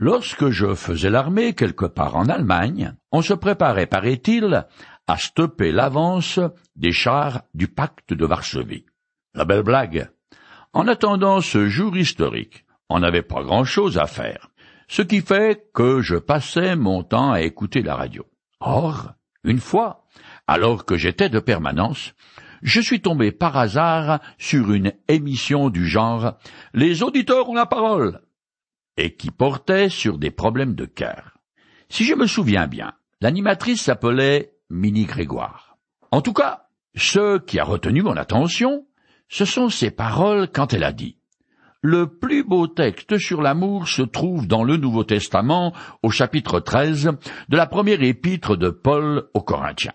Lorsque je faisais l'armée quelque part en Allemagne, on se préparait, paraît-il, à stopper l'avance des chars du pacte de Varsovie. La belle blague. En attendant ce jour historique, on n'avait pas grand-chose à faire, ce qui fait que je passais mon temps à écouter la radio. Or, une fois, alors que j'étais de permanence, je suis tombé par hasard sur une émission du genre Les auditeurs ont la parole et qui portait sur des problèmes de cœur. Si je me souviens bien, l'animatrice s'appelait Minnie Grégoire. En tout cas, ce qui a retenu mon attention, ce sont ses paroles quand elle a dit Le plus beau texte sur l'amour se trouve dans le Nouveau Testament au chapitre 13 de la première épître de Paul aux Corinthiens.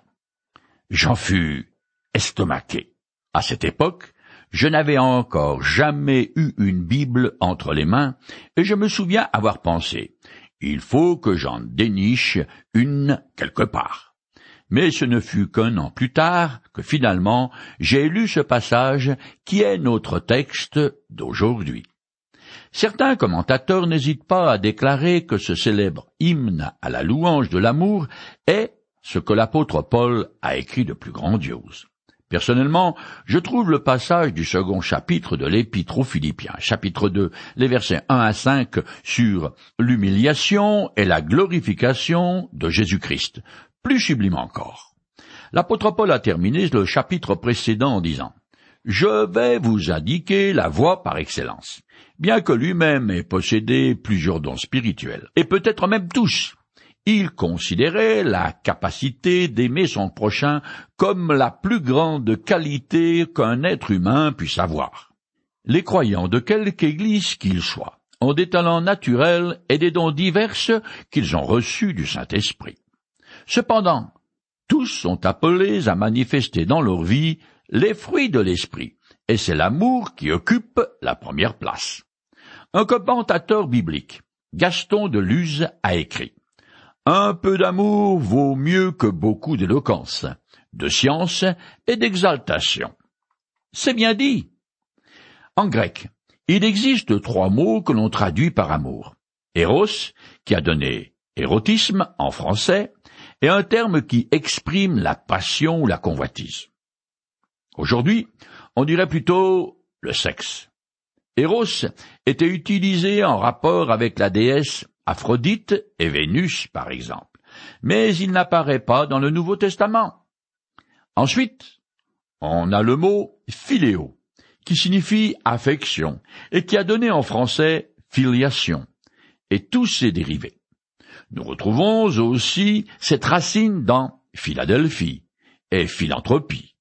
J'en fus estomaqué. À cette époque, je n'avais encore jamais eu une Bible entre les mains, et je me souviens avoir pensé Il faut que j'en déniche une quelque part. Mais ce ne fut qu'un an plus tard que finalement j'ai lu ce passage qui est notre texte d'aujourd'hui. Certains commentateurs n'hésitent pas à déclarer que ce célèbre hymne à la louange de l'amour est ce que l'apôtre Paul a écrit de plus grandiose. Personnellement, je trouve le passage du second chapitre de l'Épître aux Philippiens, chapitre 2, les versets 1 à 5, sur l'humiliation et la glorification de Jésus-Christ, plus sublime encore. L'apôtre Paul a terminé le chapitre précédent en disant Je vais vous indiquer la voie par excellence, bien que lui-même ait possédé plusieurs dons spirituels, et peut-être même tous, il considérait la capacité d'aimer son prochain comme la plus grande qualité qu'un être humain puisse avoir. Les croyants de quelque église qu'ils soient ont des talents naturels et des dons divers qu'ils ont reçus du Saint-Esprit. Cependant, tous sont appelés à manifester dans leur vie les fruits de l'Esprit, et c'est l'amour qui occupe la première place. Un commentateur biblique, Gaston de Luz, a écrit un peu d'amour vaut mieux que beaucoup d'éloquence, de science et d'exaltation. C'est bien dit. En grec, il existe trois mots que l'on traduit par amour. Eros, qui a donné érotisme en français, est un terme qui exprime la passion ou la convoitise. Aujourd'hui, on dirait plutôt le sexe. Eros était utilisé en rapport avec la déesse Aphrodite et Vénus, par exemple, mais il n'apparaît pas dans le Nouveau Testament. Ensuite, on a le mot philéo, qui signifie affection, et qui a donné en français filiation, et tous ses dérivés. Nous retrouvons aussi cette racine dans Philadelphie et philanthropie.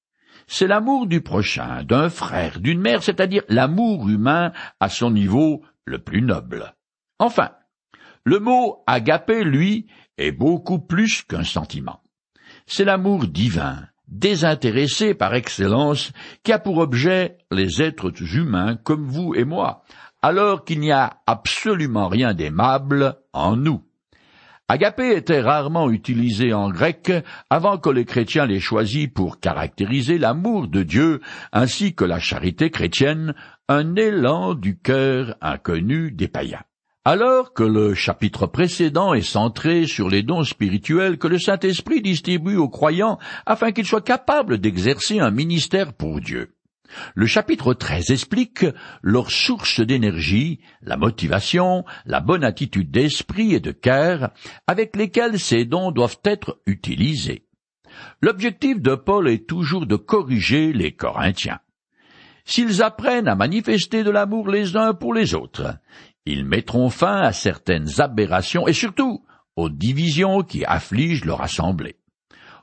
C'est l'amour du prochain, d'un frère, d'une mère, c'est-à-dire l'amour humain à son niveau le plus noble. Enfin, le mot agapé, lui, est beaucoup plus qu'un sentiment. C'est l'amour divin, désintéressé par excellence, qui a pour objet les êtres humains comme vous et moi, alors qu'il n'y a absolument rien d'aimable en nous. Agapé était rarement utilisé en grec avant que les chrétiens l'aient choisi pour caractériser l'amour de Dieu ainsi que la charité chrétienne, un élan du cœur inconnu des païens. Alors que le chapitre précédent est centré sur les dons spirituels que le Saint-Esprit distribue aux croyants afin qu'ils soient capables d'exercer un ministère pour Dieu. Le chapitre 13 explique leur source d'énergie, la motivation, la bonne attitude d'esprit et de cœur avec lesquels ces dons doivent être utilisés. L'objectif de Paul est toujours de corriger les Corinthiens. S'ils apprennent à manifester de l'amour les uns pour les autres, ils mettront fin à certaines aberrations et surtout aux divisions qui affligent leur assemblée.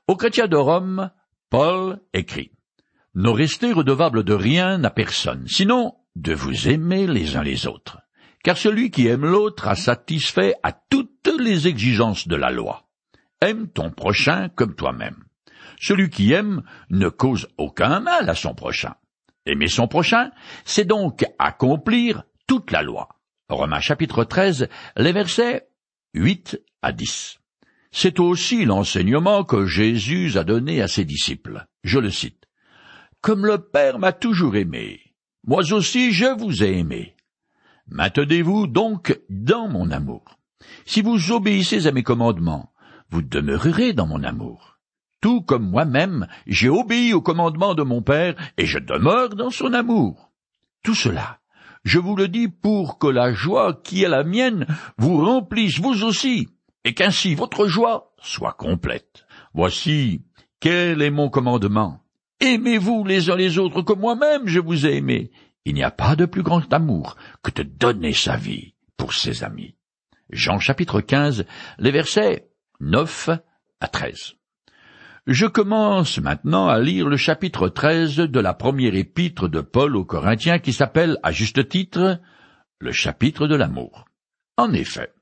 Aux chrétiens de Rome, Paul écrit Ne restez redevables de rien à personne, sinon de vous aimer les uns les autres. Car celui qui aime l'autre a satisfait à toutes les exigences de la loi. Aime ton prochain comme toi-même. Celui qui aime ne cause aucun mal à son prochain. Aimer son prochain, c'est donc accomplir toute la loi. Romains chapitre 13, les versets 8 à 10. C'est aussi l'enseignement que Jésus a donné à ses disciples. Je le cite. Comme le Père m'a toujours aimé, moi aussi je vous ai aimé. Maintenez-vous donc dans mon amour. Si vous obéissez à mes commandements, vous demeurerez dans mon amour. Tout comme moi-même, j'ai obéi aux commandements de mon Père, et je demeure dans son amour. Tout cela, je vous le dis pour que la joie qui est la mienne vous remplisse vous aussi, et qu'ainsi votre joie soit complète. Voici quel est mon commandement? Aimez-vous les uns les autres comme moi-même je vous ai aimé. Il n'y a pas de plus grand amour que de donner sa vie pour ses amis. Jean chapitre 15, les versets 9 à 13. Je commence maintenant à lire le chapitre 13 de la première épître de Paul aux Corinthiens qui s'appelle, à juste titre, le chapitre de l'amour. En effet,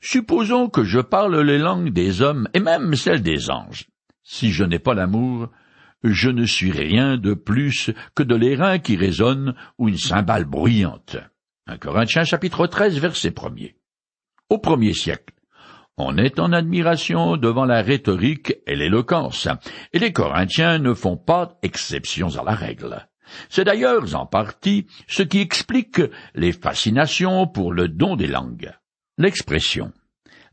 supposons que je parle les langues des hommes et même celles des anges. Si je n'ai pas l'amour, je ne suis rien de plus que de l'airain qui résonne ou une cymbale bruyante. Corinthiens chapitre 13 verset 1 Au premier siècle, on est en admiration devant la rhétorique et l'éloquence, et les Corinthiens ne font pas exception à la règle. C'est d'ailleurs en partie ce qui explique les fascinations pour le don des langues. L'expression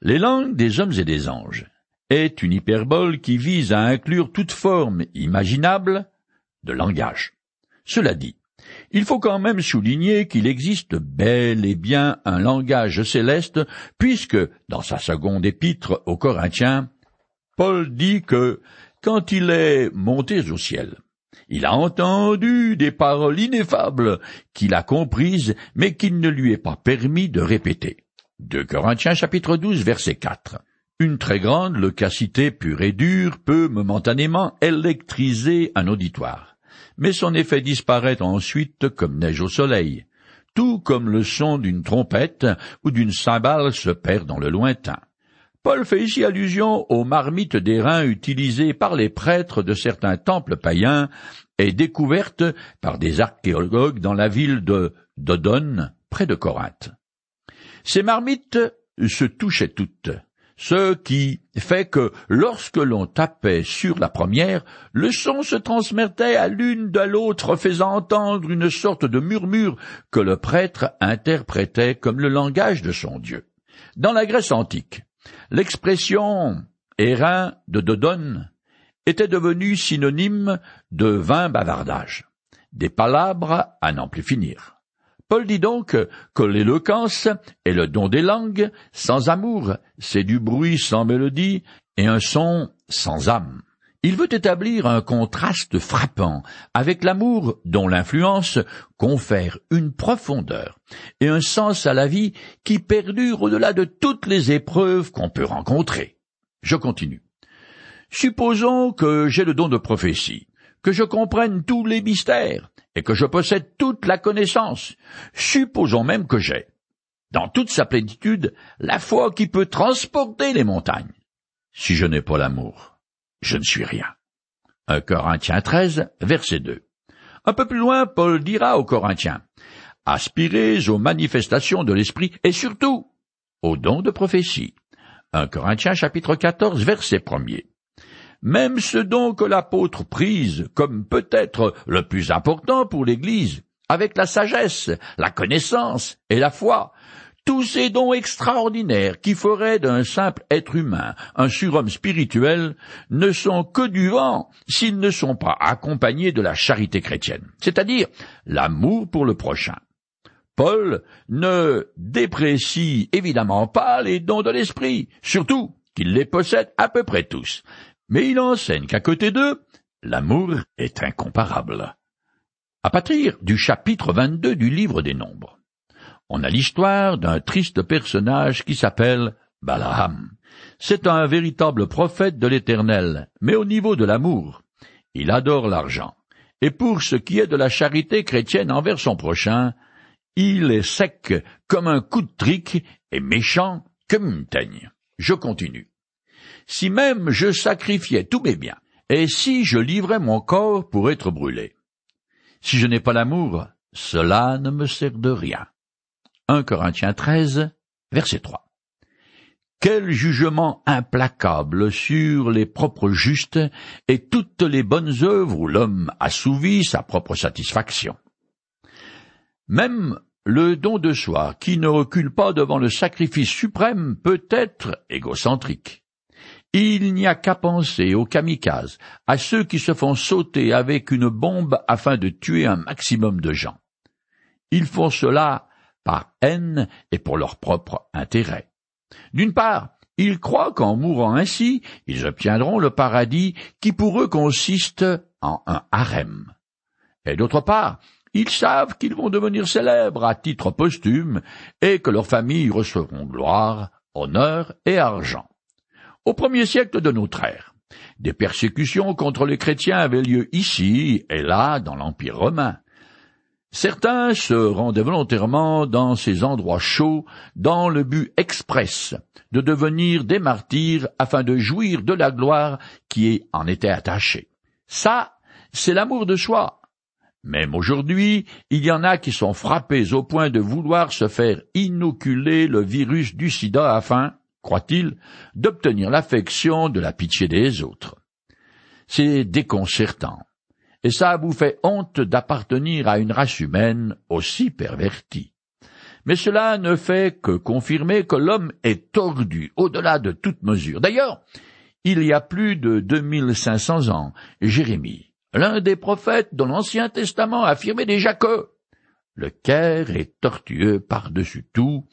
les langues des hommes et des anges est une hyperbole qui vise à inclure toute forme imaginable de langage. Cela dit, il faut quand même souligner qu'il existe bel et bien un langage céleste, puisque, dans sa seconde épître aux Corinthiens, Paul dit que, quand il est monté au ciel, il a entendu des paroles ineffables qu'il a comprises, mais qu'il ne lui est pas permis de répéter. De Corinthiens chapitre 12 verset 4. Une très grande loquacité pure et dure peut momentanément électriser un auditoire mais son effet disparaît ensuite comme neige au soleil, tout comme le son d'une trompette ou d'une cymbale se perd dans le lointain. Paul fait ici allusion aux marmites d'airain utilisées par les prêtres de certains temples païens et découvertes par des archéologues dans la ville de Dodone, près de Corinthe. Ces marmites se touchaient toutes, ce qui fait que lorsque l'on tapait sur la première, le son se transmettait à l'une de l'autre, faisant entendre une sorte de murmure que le prêtre interprétait comme le langage de son Dieu. Dans la Grèce antique, l'expression Hérin de Dodone était devenue synonyme de vain bavardage, des palabres à n'en plus finir. Paul dit donc que l'éloquence est le don des langues sans amour, c'est du bruit sans mélodie et un son sans âme. Il veut établir un contraste frappant avec l'amour dont l'influence confère une profondeur et un sens à la vie qui perdure au-delà de toutes les épreuves qu'on peut rencontrer. Je continue. Supposons que j'ai le don de prophétie, que je comprenne tous les mystères, et que je possède toute la connaissance. Supposons même que j'ai, dans toute sa plénitude, la foi qui peut transporter les montagnes. Si je n'ai pas l'amour, je ne suis rien. 1 Corinthiens 13, verset 2. Un peu plus loin, Paul dira aux Corinthiens, aspirez aux manifestations de l'Esprit et surtout aux dons de prophétie. 1 Corinthiens chapitre 14, verset 1 même ce don que l'apôtre prise comme peut-être le plus important pour l'Église, avec la sagesse, la connaissance et la foi, tous ces dons extraordinaires qui feraient d'un simple être humain un surhomme spirituel ne sont que du vent s'ils ne sont pas accompagnés de la charité chrétienne, c'est-à-dire l'amour pour le prochain. Paul ne déprécie évidemment pas les dons de l'esprit, surtout qu'il les possède à peu près tous, mais il enseigne qu'à côté d'eux, l'amour est incomparable. À partir du chapitre 22 du livre des Nombres, on a l'histoire d'un triste personnage qui s'appelle Balaam. C'est un véritable prophète de l'Éternel, mais au niveau de l'amour. Il adore l'argent. Et pour ce qui est de la charité chrétienne envers son prochain, il est sec comme un coup de trique et méchant comme une teigne. Je continue si même je sacrifiais tous mes biens, et si je livrais mon corps pour être brûlé. Si je n'ai pas l'amour, cela ne me sert de rien. 1 Corinthiens 13, verset 3. Quel jugement implacable sur les propres justes et toutes les bonnes œuvres où l'homme assouvit sa propre satisfaction. Même le don de soi qui ne recule pas devant le sacrifice suprême peut être égocentrique. Il n'y a qu'à penser aux kamikazes, à ceux qui se font sauter avec une bombe afin de tuer un maximum de gens. Ils font cela par haine et pour leur propre intérêt. D'une part, ils croient qu'en mourant ainsi, ils obtiendront le paradis qui pour eux consiste en un harem. Et d'autre part, ils savent qu'ils vont devenir célèbres à titre posthume et que leurs familles recevront gloire, honneur et argent. Au premier siècle de notre ère, des persécutions contre les chrétiens avaient lieu ici et là dans l'Empire romain. Certains se rendaient volontairement dans ces endroits chauds dans le but express de devenir des martyrs afin de jouir de la gloire qui en était attachée. Ça, c'est l'amour de soi. Même aujourd'hui, il y en a qui sont frappés au point de vouloir se faire inoculer le virus du sida afin, croit-il, d'obtenir l'affection de la pitié des autres. C'est déconcertant, et ça vous fait honte d'appartenir à une race humaine aussi pervertie. Mais cela ne fait que confirmer que l'homme est tordu au-delà de toute mesure. D'ailleurs, il y a plus de 2500 ans, Jérémie, l'un des prophètes de l'Ancien Testament, affirmait déjà que le cœur est tortueux par-dessus tout,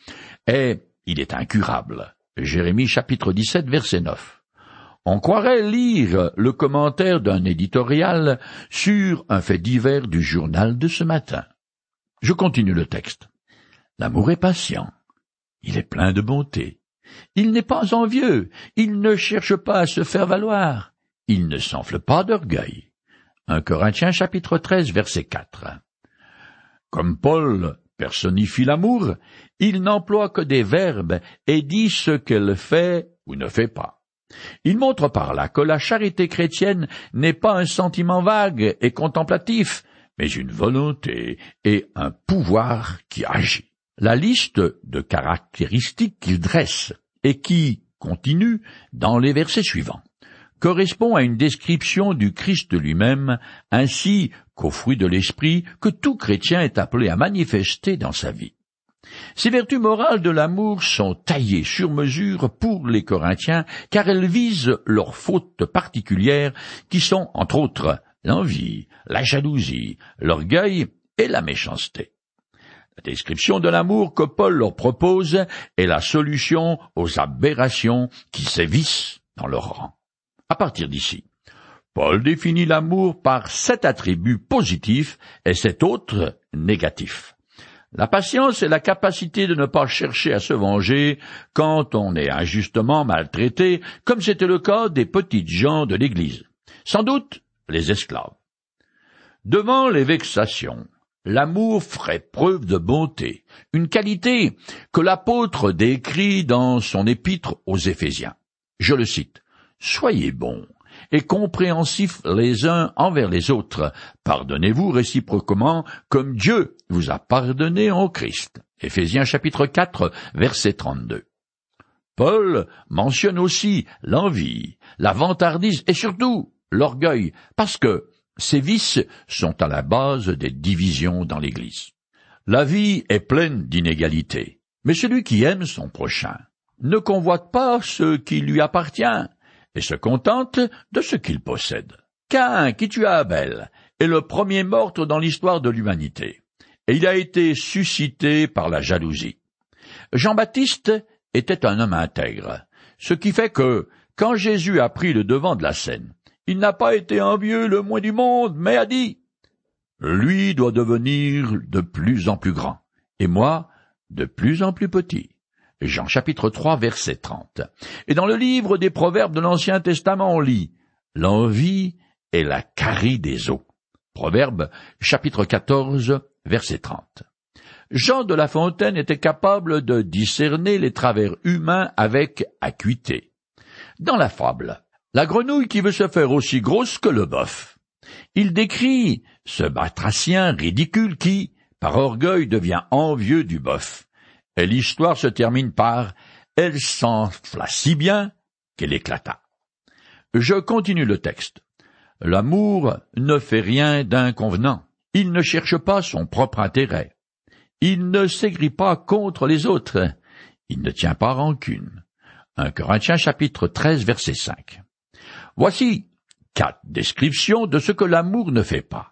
et il est incurable. Jérémie chapitre 17 verset 9. On croirait lire le commentaire d'un éditorial sur un fait divers du journal de ce matin. Je continue le texte. L'amour est patient. Il est plein de bonté. Il n'est pas envieux. Il ne cherche pas à se faire valoir. Il ne s'enfle pas d'orgueil. 1 Corinthiens chapitre 13 verset 4. Comme Paul personnifie l'amour, il n'emploie que des verbes et dit ce qu'elle fait ou ne fait pas. Il montre par là que la charité chrétienne n'est pas un sentiment vague et contemplatif, mais une volonté et un pouvoir qui agit. La liste de caractéristiques qu'il dresse et qui continue dans les versets suivants correspond à une description du Christ lui-même, ainsi qu'au fruit de l'esprit que tout chrétien est appelé à manifester dans sa vie. Ces vertus morales de l'amour sont taillées sur mesure pour les Corinthiens, car elles visent leurs fautes particulières, qui sont, entre autres, l'envie, la jalousie, l'orgueil et la méchanceté. La description de l'amour que Paul leur propose est la solution aux aberrations qui sévissent dans leur rang. À partir d'ici, Paul définit l'amour par sept attributs positifs et sept autres négatifs. La patience est la capacité de ne pas chercher à se venger quand on est injustement maltraité, comme c'était le cas des petites gens de l'Église. Sans doute les esclaves. Devant les vexations, l'amour ferait preuve de bonté, une qualité que l'apôtre décrit dans son épître aux Éphésiens. Je le cite. Soyez bons et compréhensifs les uns envers les autres. Pardonnez-vous réciproquement comme Dieu vous a pardonné en Christ. Éphésiens chapitre 4 verset 32. Paul mentionne aussi l'envie, la vantardise et surtout l'orgueil, parce que ces vices sont à la base des divisions dans l'Église. La vie est pleine d'inégalités, mais celui qui aime son prochain ne convoite pas ce qui lui appartient, et se contente de ce qu'il possède. Cain, qui tua Abel, est le premier meurtre dans l'histoire de l'humanité, et il a été suscité par la jalousie. Jean-Baptiste était un homme intègre, ce qui fait que, quand Jésus a pris le devant de la scène, il n'a pas été envieux le moins du monde, mais a dit Lui doit devenir de plus en plus grand, et moi de plus en plus petit. Jean chapitre 3 verset 30. Et dans le livre des Proverbes de l'Ancien Testament, on lit L'envie est la carie des eaux. Proverbe chapitre 14 verset 30. Jean de La Fontaine était capable de discerner les travers humains avec acuité. Dans la fable, la grenouille qui veut se faire aussi grosse que le bœuf. Il décrit ce batracien ridicule qui, par orgueil, devient envieux du bœuf et l'histoire se termine par Elle s'enfla si bien qu'elle éclata. Je continue le texte. L'amour ne fait rien d'inconvenant. Il ne cherche pas son propre intérêt. Il ne s'aigrit pas contre les autres. Il ne tient pas rancune. 1 Corinthiens chapitre 13 verset 5. Voici quatre descriptions de ce que l'amour ne fait pas.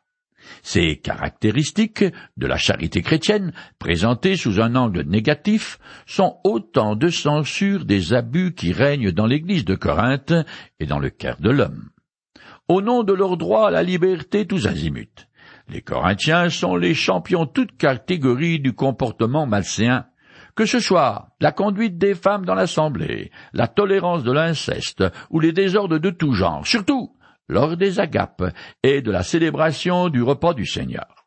Ces caractéristiques de la charité chrétienne, présentées sous un angle négatif, sont autant de censures des abus qui règnent dans l'Église de Corinthe et dans le cœur de l'homme. Au nom de leur droit à la liberté tous azimuts, les Corinthiens sont les champions toutes catégories du comportement malséen, que ce soit la conduite des femmes dans l'assemblée, la tolérance de l'inceste ou les désordres de tout genre, surtout lors des agapes et de la célébration du repas du Seigneur.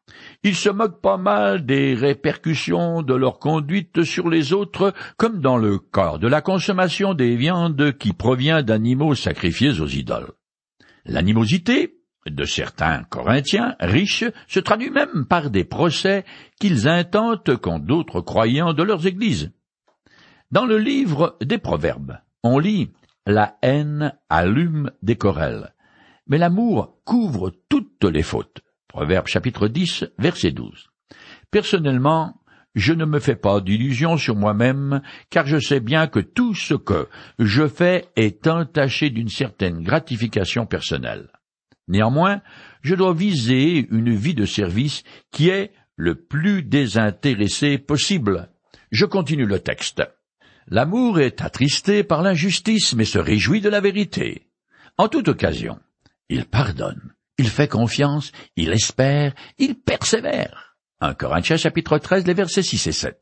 Ils se moquent pas mal des répercussions de leur conduite sur les autres, comme dans le cas de la consommation des viandes qui provient d'animaux sacrifiés aux idoles. L'animosité de certains Corinthiens riches se traduit même par des procès qu'ils intentent contre d'autres croyants de leurs églises. Dans le livre des Proverbes, on lit La haine allume des querelles, mais l'amour couvre toutes les fautes. Proverbe chapitre 10, verset 12. Personnellement, je ne me fais pas d'illusions sur moi-même, car je sais bien que tout ce que je fais est entaché d'une certaine gratification personnelle. Néanmoins, je dois viser une vie de service qui est le plus désintéressé possible. Je continue le texte. L'amour est attristé par l'injustice, mais se réjouit de la vérité. En toute occasion, il pardonne, il fait confiance, il espère, il persévère. 1 Corinthiens chapitre 13, les versets 6 et 7.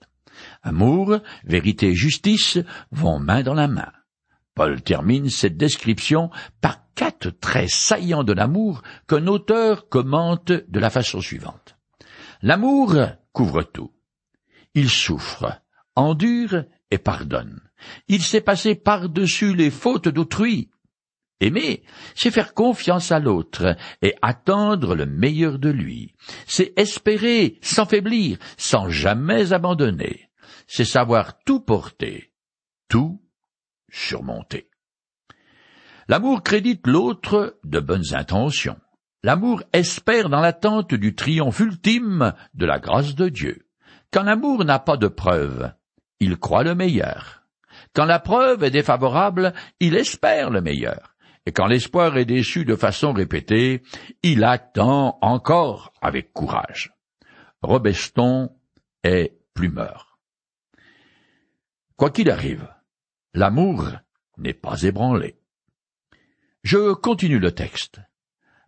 Amour, vérité et justice vont main dans la main. Paul termine cette description par quatre traits saillants de l'amour qu'un auteur commente de la façon suivante. L'amour couvre tout. Il souffre, endure et pardonne. Il sait passer par-dessus les fautes d'autrui. Aimer, c'est faire confiance à l'autre et attendre le meilleur de lui. C'est espérer sans faiblir, sans jamais abandonner. C'est savoir tout porter, tout surmonter. L'amour crédite l'autre de bonnes intentions. L'amour espère dans l'attente du triomphe ultime de la grâce de Dieu. Quand l'amour n'a pas de preuve, il croit le meilleur. Quand la preuve est défavorable, il espère le meilleur. Et quand l'espoir est déçu de façon répétée, il attend encore avec courage. Robeston est plumeur. Quoi qu'il arrive, L'amour n'est pas ébranlé. Je continue le texte.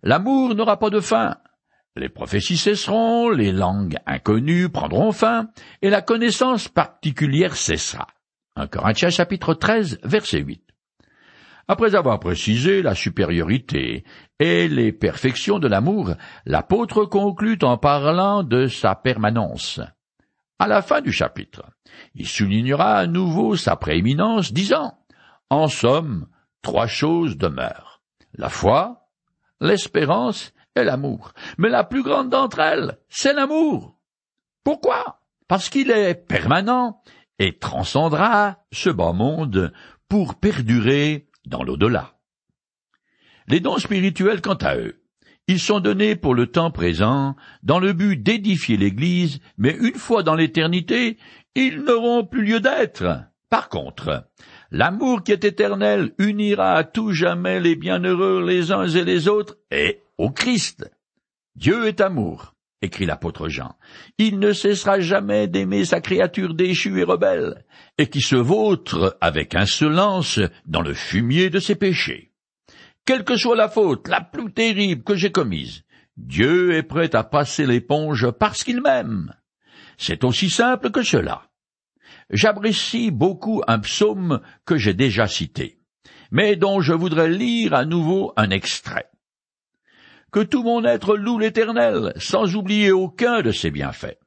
L'amour n'aura pas de fin. Les prophéties cesseront, les langues inconnues prendront fin, et la connaissance particulière cessera. 1 Corinthiens chapitre 13, verset 8. Après avoir précisé la supériorité et les perfections de l'amour, l'apôtre conclut en parlant de sa permanence. À la fin du chapitre, il soulignera à nouveau sa prééminence, disant En somme, trois choses demeurent la foi, l'espérance et l'amour. Mais la plus grande d'entre elles, c'est l'amour. Pourquoi? Parce qu'il est permanent et transcendra ce bas monde pour perdurer dans l'au-delà. Les dons spirituels, quant à eux, ils sont donnés pour le temps présent, dans le but d'édifier l'Église, mais une fois dans l'éternité, ils n'auront plus lieu d'être. Par contre, l'amour qui est éternel unira à tout jamais les bienheureux les uns et les autres, et au Christ. Dieu est amour, écrit l'apôtre Jean. Il ne cessera jamais d'aimer sa créature déchue et rebelle, et qui se vautre avec insolence dans le fumier de ses péchés. Quelle que soit la faute la plus terrible que j'ai commise, Dieu est prêt à passer l'éponge parce qu'il m'aime. C'est aussi simple que cela. J'apprécie beaucoup un psaume que j'ai déjà cité, mais dont je voudrais lire à nouveau un extrait. Que tout mon être loue l'Éternel, sans oublier aucun de ses bienfaits.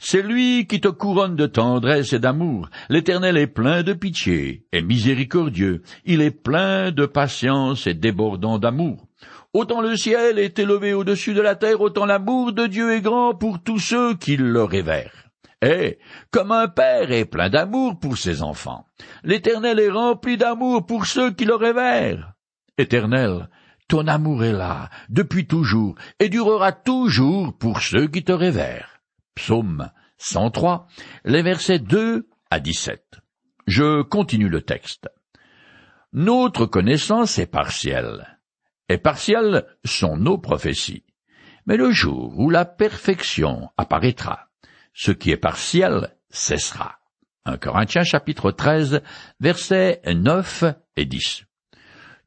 C'est lui qui te couronne de tendresse et d'amour. L'Éternel est plein de pitié et miséricordieux. Il est plein de patience et débordant d'amour. Autant le ciel est élevé au-dessus de la terre, autant l'amour de Dieu est grand pour tous ceux qui le révèrent. Et, comme un père est plein d'amour pour ses enfants, l'Éternel est rempli d'amour pour ceux qui le révèrent. Éternel, ton amour est là, depuis toujours, et durera toujours pour ceux qui te révèrent. Psaume 103, les versets 2 à 17. Je continue le texte. Notre connaissance est partielle, et partielles sont nos prophéties. Mais le jour où la perfection apparaîtra, ce qui est partiel cessera. 1 Corinthiens chapitre 13, versets 9 et 10.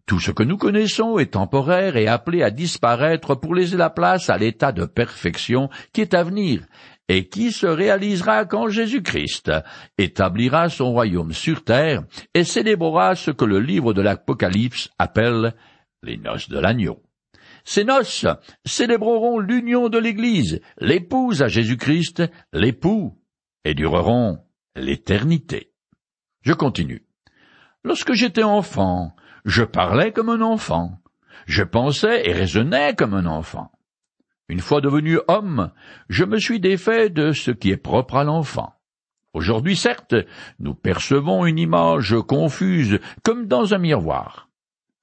Tout ce que nous connaissons est temporaire et appelé à disparaître pour laisser la place à l'état de perfection qui est à venir et qui se réalisera quand Jésus-Christ établira son royaume sur terre et célébrera ce que le livre de l'Apocalypse appelle les noces de l'agneau. Ces noces célébreront l'union de l'Église, l'épouse à Jésus-Christ, l'époux, et dureront l'éternité. Je continue. Lorsque j'étais enfant, je parlais comme un enfant. Je pensais et raisonnais comme un enfant. Une fois devenu homme, je me suis défait de ce qui est propre à l'enfant. Aujourd'hui, certes, nous percevons une image confuse comme dans un miroir.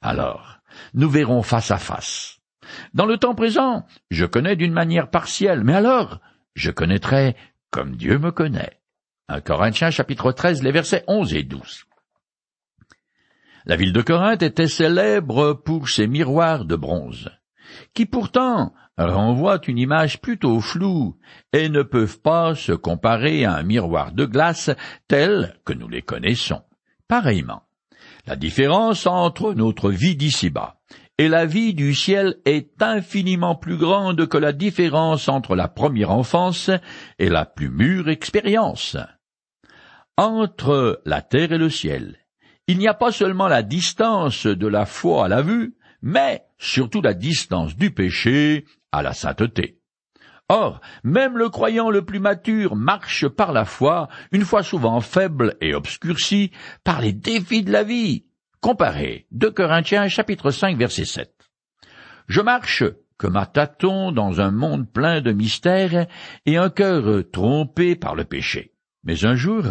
Alors, nous verrons face à face. Dans le temps présent, je connais d'une manière partielle, mais alors, je connaîtrai comme Dieu me connaît. 1 Corinthiens chapitre 13, les versets 11 et 12. La ville de Corinthe était célèbre pour ses miroirs de bronze, qui pourtant renvoient une image plutôt floue et ne peuvent pas se comparer à un miroir de glace tel que nous les connaissons. Pareillement, la différence entre notre vie d'ici-bas et la vie du ciel est infiniment plus grande que la différence entre la première enfance et la plus mûre expérience. Entre la terre et le ciel, il n'y a pas seulement la distance de la foi à la vue, mais surtout la distance du péché à la sainteté. Or, même le croyant le plus mature marche par la foi, une fois souvent faible et obscurci par les défis de la vie. Comparez 2 Corinthiens chapitre 5 verset 7. Je marche comme un tâton dans un monde plein de mystères et un cœur trompé par le péché. Mais un jour,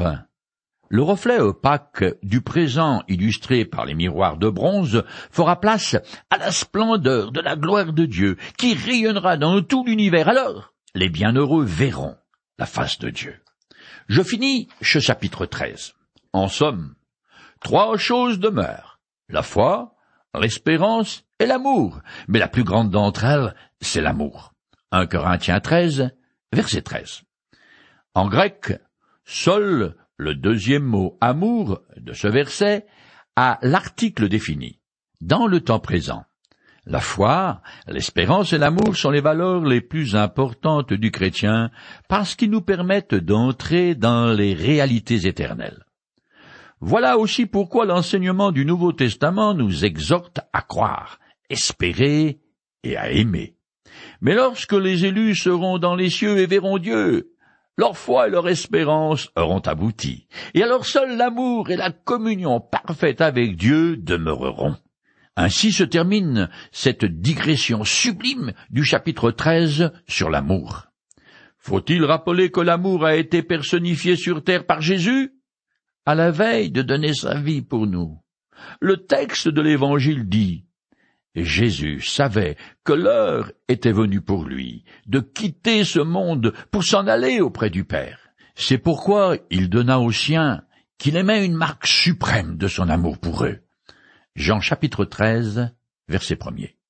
le reflet opaque du présent illustré par les miroirs de bronze fera place à la splendeur de la gloire de Dieu qui rayonnera dans tout l'univers. Alors, les bienheureux verront la face de Dieu. Je finis ce chapitre 13. En somme, trois choses demeurent. La foi, l'espérance et l'amour. Mais la plus grande d'entre elles, c'est l'amour. 1 Corinthiens 13, verset 13. En grec, seul le deuxième mot amour de ce verset a l'article défini. Dans le temps présent, la foi, l'espérance et l'amour sont les valeurs les plus importantes du chrétien parce qu'ils nous permettent d'entrer dans les réalités éternelles. Voilà aussi pourquoi l'enseignement du Nouveau Testament nous exhorte à croire, espérer et à aimer. Mais lorsque les élus seront dans les cieux et verront Dieu, leur foi et leur espérance auront abouti, et alors seul l'amour et la communion parfaite avec Dieu demeureront. Ainsi se termine cette digression sublime du chapitre 13 sur l'amour. Faut-il rappeler que l'amour a été personnifié sur terre par Jésus? À la veille de donner sa vie pour nous. Le texte de l'Évangile dit Jésus savait que l'heure était venue pour lui de quitter ce monde pour s'en aller auprès du Père. C'est pourquoi il donna aux siens qu'il aimait une marque suprême de son amour pour eux. Jean chapitre 13, verset 1